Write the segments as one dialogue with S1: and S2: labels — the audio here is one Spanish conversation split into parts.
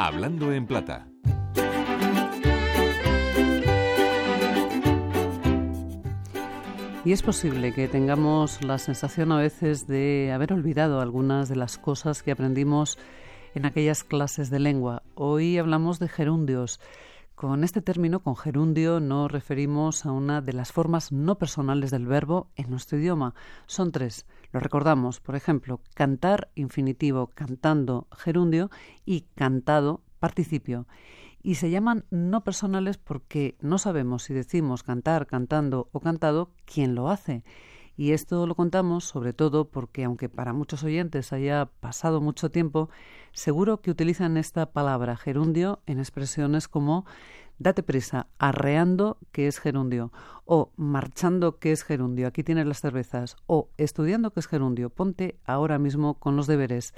S1: Hablando en plata.
S2: Y es posible que tengamos la sensación a veces de haber olvidado algunas de las cosas que aprendimos en aquellas clases de lengua. Hoy hablamos de gerundios. Con este término, con gerundio, nos referimos a una de las formas no personales del verbo en nuestro idioma. Son tres. Lo recordamos, por ejemplo, cantar infinitivo, cantando gerundio y cantado participio y se llaman no personales porque no sabemos si decimos cantar, cantando o cantado quién lo hace. Y esto lo contamos sobre todo porque, aunque para muchos oyentes haya pasado mucho tiempo, seguro que utilizan esta palabra gerundio en expresiones como date prisa, arreando, que es gerundio, o marchando, que es gerundio, aquí tienes las cervezas, o estudiando, que es gerundio, ponte ahora mismo con los deberes.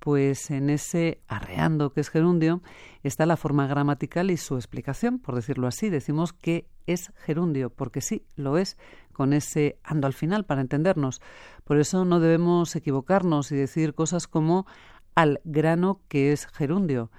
S2: Pues en ese arreando que es gerundio está la forma gramatical y su explicación, por decirlo así. Decimos que es gerundio, porque sí, lo es, con ese ando al final para entendernos. Por eso no debemos equivocarnos y decir cosas como al grano que es gerundio.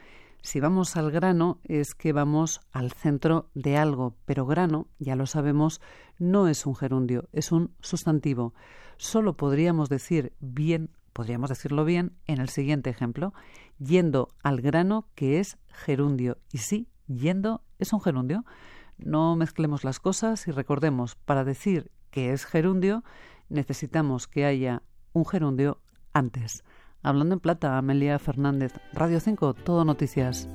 S2: Si vamos al grano es que vamos al centro de algo, pero grano, ya lo sabemos, no es un gerundio, es un sustantivo. Solo podríamos decir bien podríamos decirlo bien en el siguiente ejemplo, yendo al grano que es gerundio. Y sí, yendo es un gerundio. No mezclemos las cosas y recordemos, para decir que es gerundio, necesitamos que haya un gerundio antes. Hablando en plata, Amelia Fernández, Radio 5, Todo Noticias.